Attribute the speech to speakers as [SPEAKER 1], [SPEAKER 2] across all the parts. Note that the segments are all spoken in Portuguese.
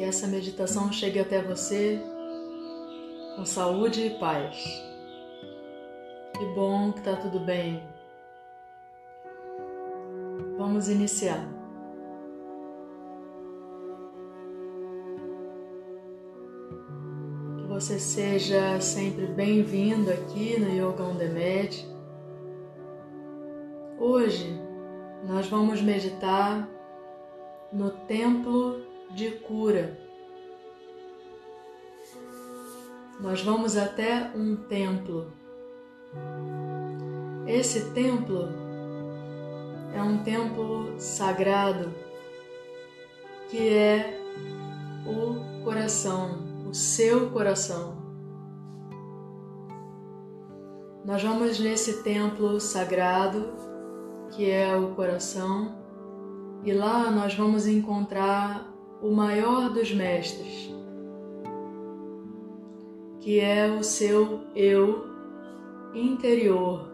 [SPEAKER 1] que essa meditação chegue até você com saúde e paz. Que bom que tá tudo bem. Vamos iniciar. Que você seja sempre bem-vindo aqui no Yoga on Med. Hoje nós vamos meditar no templo de cura. Nós vamos até um templo. Esse templo é um templo sagrado que é o coração, o seu coração. Nós vamos nesse templo sagrado que é o coração e lá nós vamos encontrar o maior dos mestres, que é o seu eu interior,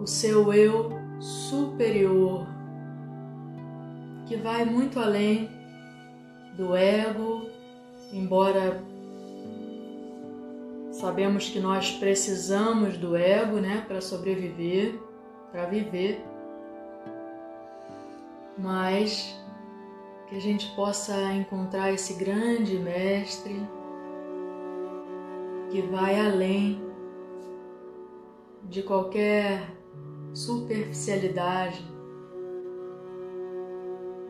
[SPEAKER 1] o seu eu superior, que vai muito além do ego, embora sabemos que nós precisamos do ego, né, para sobreviver, para viver, mas que a gente possa encontrar esse grande mestre que vai além de qualquer superficialidade.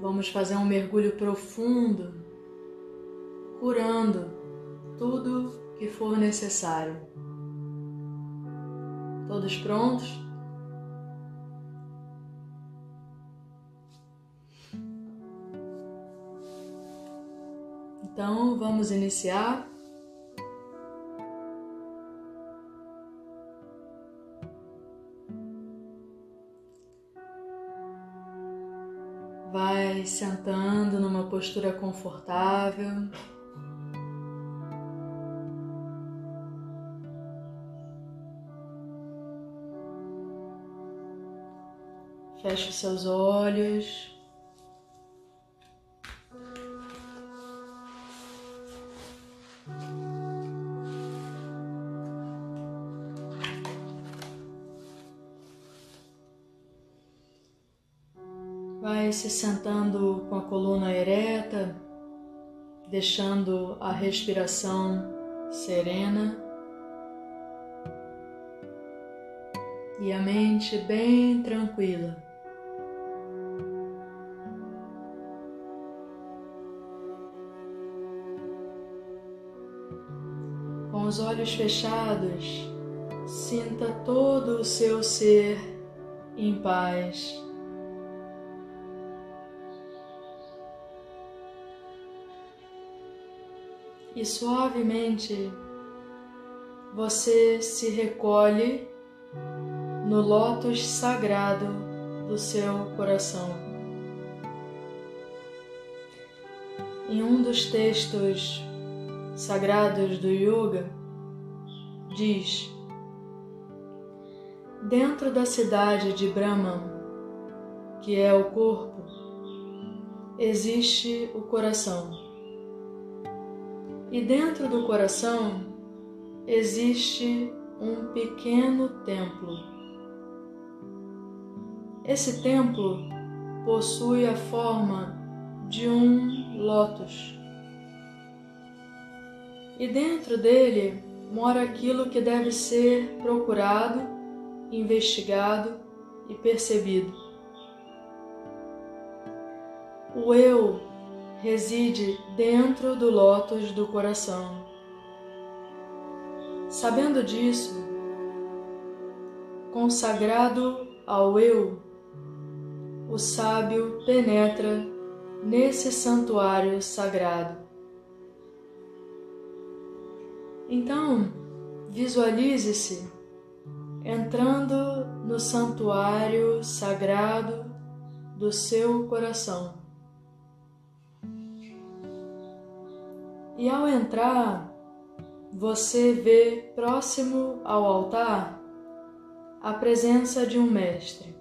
[SPEAKER 1] Vamos fazer um mergulho profundo, curando tudo que for necessário. Todos prontos? Então vamos iniciar. Vai sentando numa postura confortável. Feche seus olhos. Se sentando com a coluna ereta, deixando a respiração serena e a mente bem tranquila. Com os olhos fechados, sinta todo o seu ser em paz. E suavemente você se recolhe no lótus sagrado do seu coração. Em um dos textos sagrados do Yoga, diz: Dentro da cidade de Brahman, que é o corpo, existe o coração. E dentro do coração existe um pequeno templo. Esse templo possui a forma de um lótus. E dentro dele mora aquilo que deve ser procurado, investigado e percebido. O eu reside dentro do lótus do coração. Sabendo disso, consagrado ao eu, o sábio penetra nesse santuário sagrado. Então, visualize-se entrando no santuário sagrado do seu coração. E ao entrar, você vê próximo ao altar a presença de um mestre.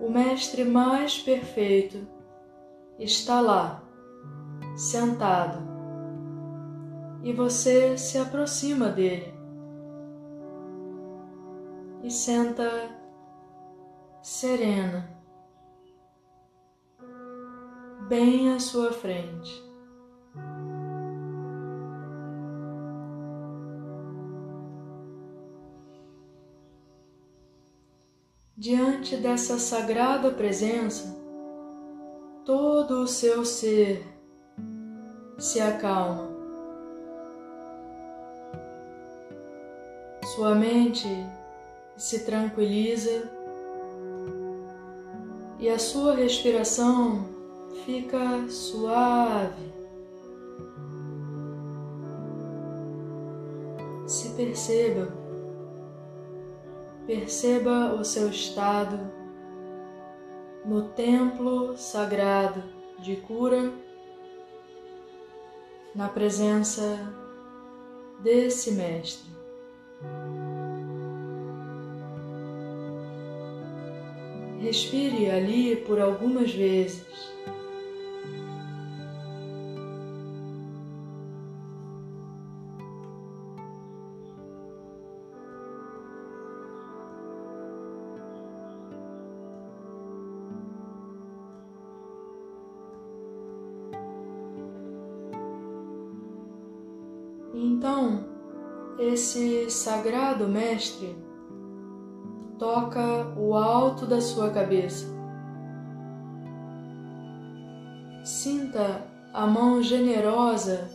[SPEAKER 1] o Mestre mais perfeito está lá, sentado, e você se aproxima dele e senta serena, bem à sua frente. Diante dessa sagrada presença, todo o seu ser se acalma. Sua mente se tranquiliza e a sua respiração fica suave. Se perceba, perceba o seu estado no templo sagrado de cura, na presença desse Mestre. Respire ali por algumas vezes. Esse sagrado mestre toca o alto da sua cabeça. Sinta a mão generosa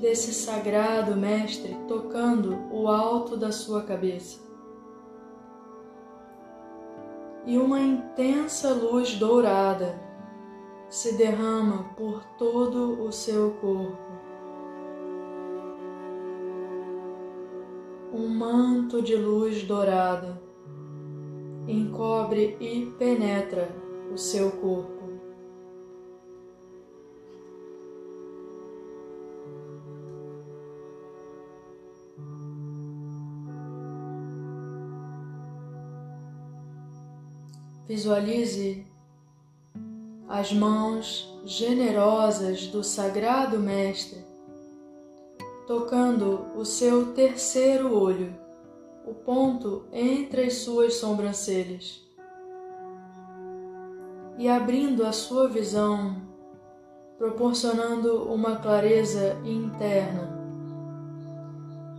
[SPEAKER 1] desse sagrado Mestre tocando o alto da sua cabeça. E uma intensa luz dourada se derrama por todo o seu corpo. Um manto de luz dourada encobre e penetra o seu corpo. Visualize as mãos generosas do Sagrado Mestre tocando o seu terceiro olho, o ponto entre as suas sobrancelhas, e abrindo a sua visão, proporcionando uma clareza interna,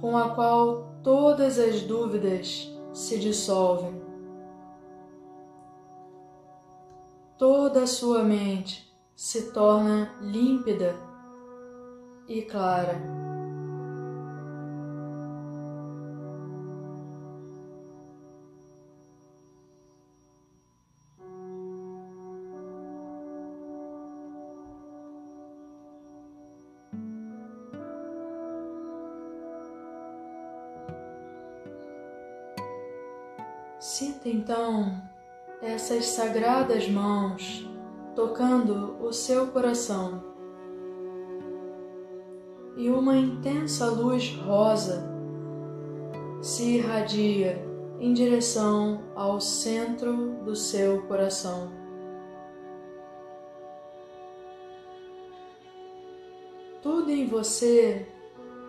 [SPEAKER 1] com a qual todas as dúvidas se dissolvem. Toda a sua mente se torna límpida e clara. Sinta então essas sagradas mãos tocando o seu coração e uma intensa luz rosa se irradia em direção ao centro do seu coração. Tudo em você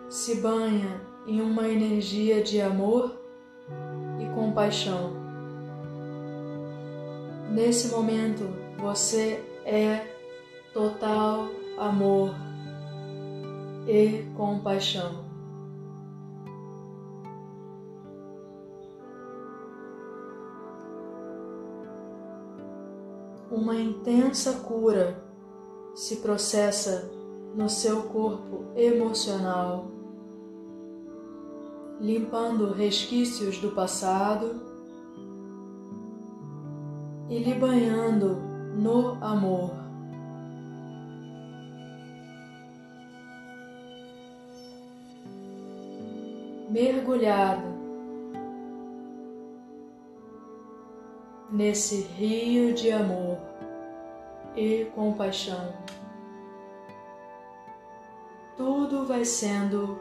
[SPEAKER 1] se banha em uma energia de amor compaixão. Nesse momento, você é total amor e compaixão. Uma intensa cura se processa no seu corpo emocional limpando resquícios do passado e lhe banhando no amor. Mergulhado nesse rio de amor e compaixão, tudo vai sendo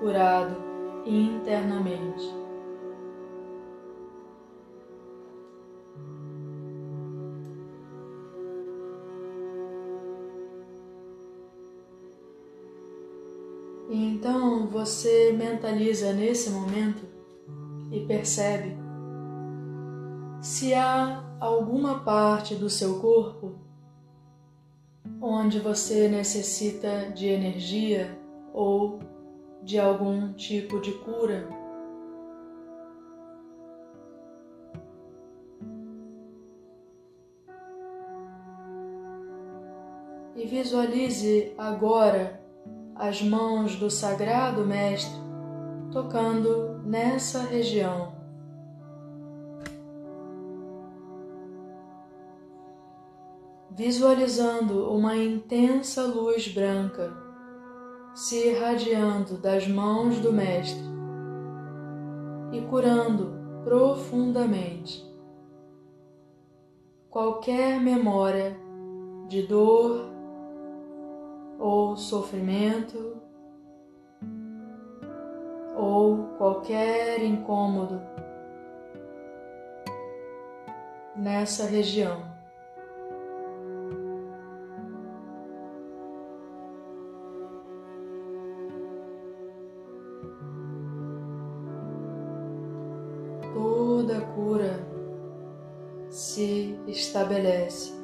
[SPEAKER 1] curado internamente. E então você mentaliza nesse momento e percebe se há alguma parte do seu corpo onde você necessita de energia ou de algum tipo de cura. E visualize agora as mãos do Sagrado Mestre tocando nessa região. Visualizando uma intensa luz branca se irradiando das mãos do Mestre e curando profundamente qualquer memória de dor ou sofrimento ou qualquer incômodo nessa região. Toda cura se estabelece.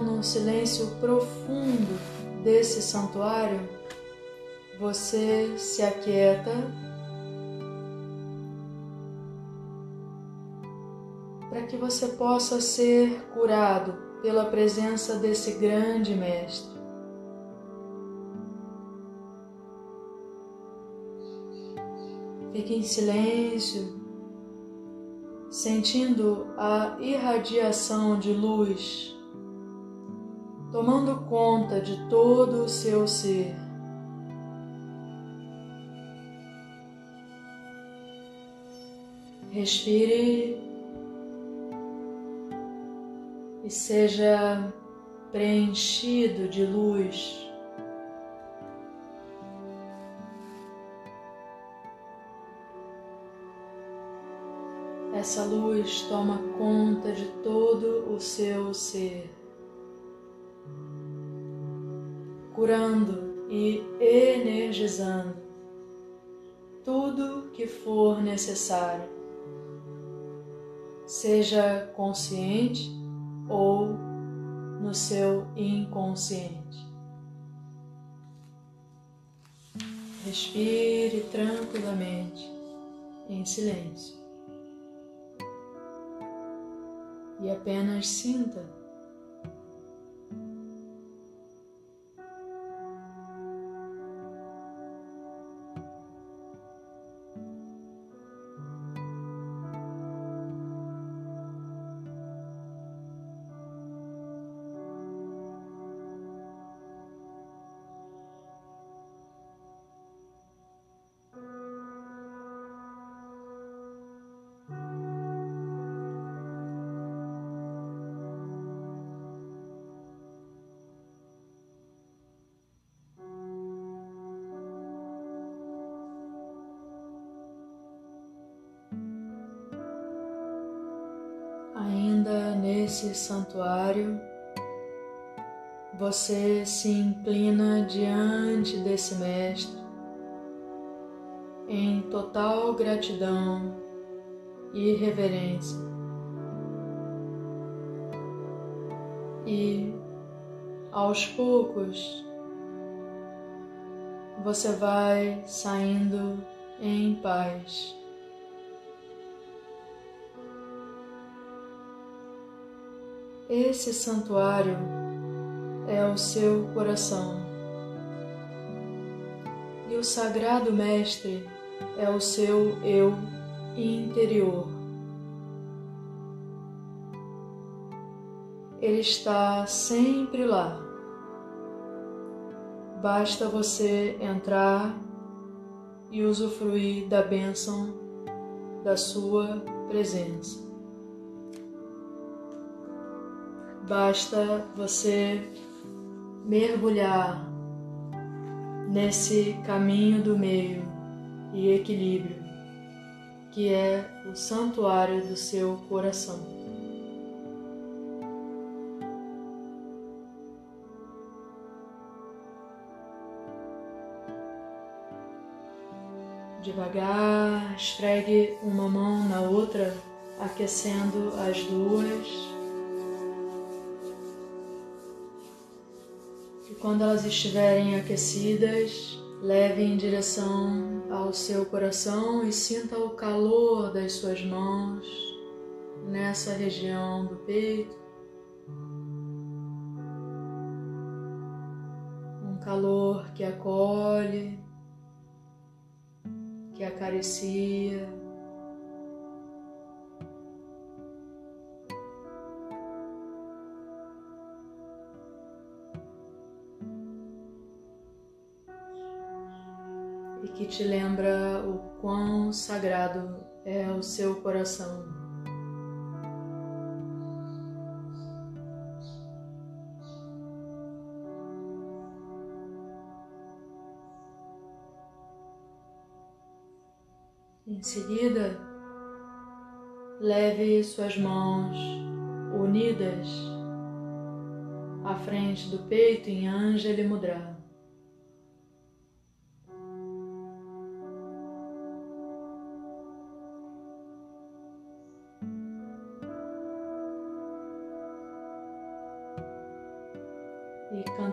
[SPEAKER 1] No silêncio profundo desse santuário, você se aquieta que você possa ser curado pela presença desse grande Mestre. Fique em silêncio, sentindo a irradiação de luz tomando conta de todo o seu ser. Respire e seja preenchido de luz. Essa luz toma conta de todo o seu ser. curando e energizando tudo que for necessário, seja consciente ou no seu inconsciente. Respire tranquilamente, em silêncio, e apenas sinta Ainda nesse santuário, você se inclina diante desse Mestre em total gratidão e reverência. E aos poucos você vai saindo em paz. Esse santuário é o seu coração. E o Sagrado Mestre é o seu eu interior. Ele está sempre lá. Basta você entrar e usufruir da bênção da sua presença. Basta você mergulhar nesse caminho do meio e equilíbrio, que é o santuário do seu coração. Devagar, esfregue uma mão na outra, aquecendo as duas. Quando elas estiverem aquecidas, leve em direção ao seu coração e sinta o calor das suas mãos nessa região do peito. Um calor que acolhe que acaricia. Que te lembra o quão sagrado é o seu coração. Em seguida, leve suas mãos unidas à frente do peito em Anjali Mudra.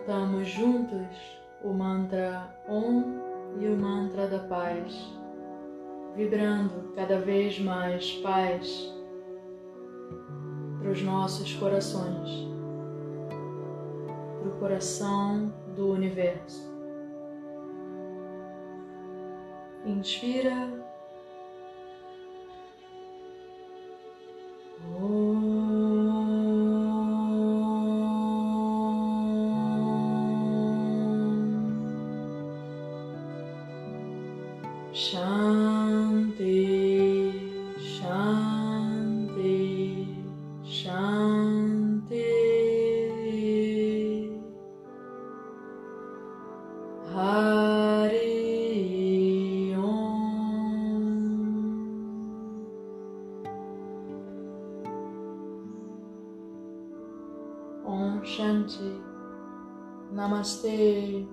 [SPEAKER 1] Cantamos juntos o mantra Om e o mantra da paz vibrando cada vez mais paz para os nossos corações, para o coração do universo. Inspira. Shanti. Namastê.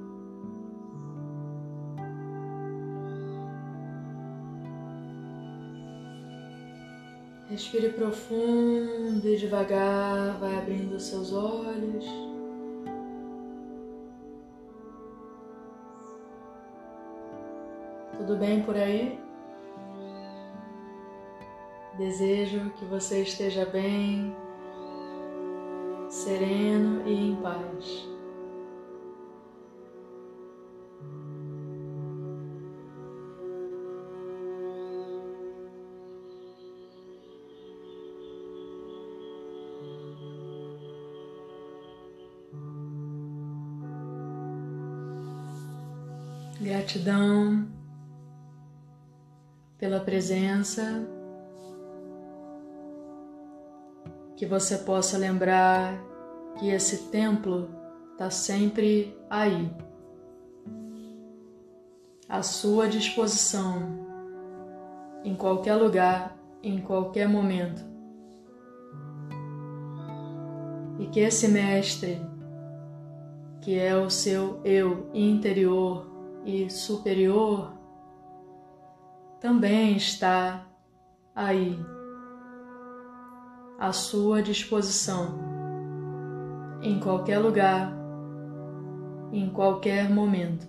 [SPEAKER 1] Respire profundo e devagar, vai abrindo seus olhos. Tudo bem por aí? Desejo que você esteja bem, sereno e em paz. Gratidão pela presença, que você possa lembrar que esse templo está sempre aí, à sua disposição, em qualquer lugar, em qualquer momento. E que esse Mestre, que é o seu eu interior e superior, também está aí, à sua disposição em qualquer lugar, em qualquer momento.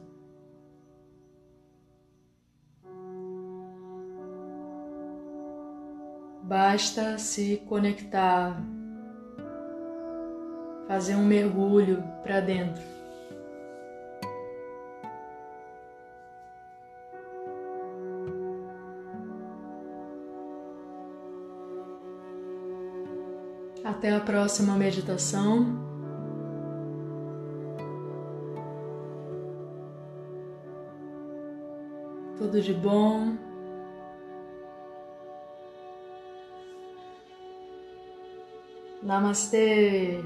[SPEAKER 1] Basta se conectar, fazer um mergulho para dentro. Até a próxima meditação. Tudo de bom. Namastê.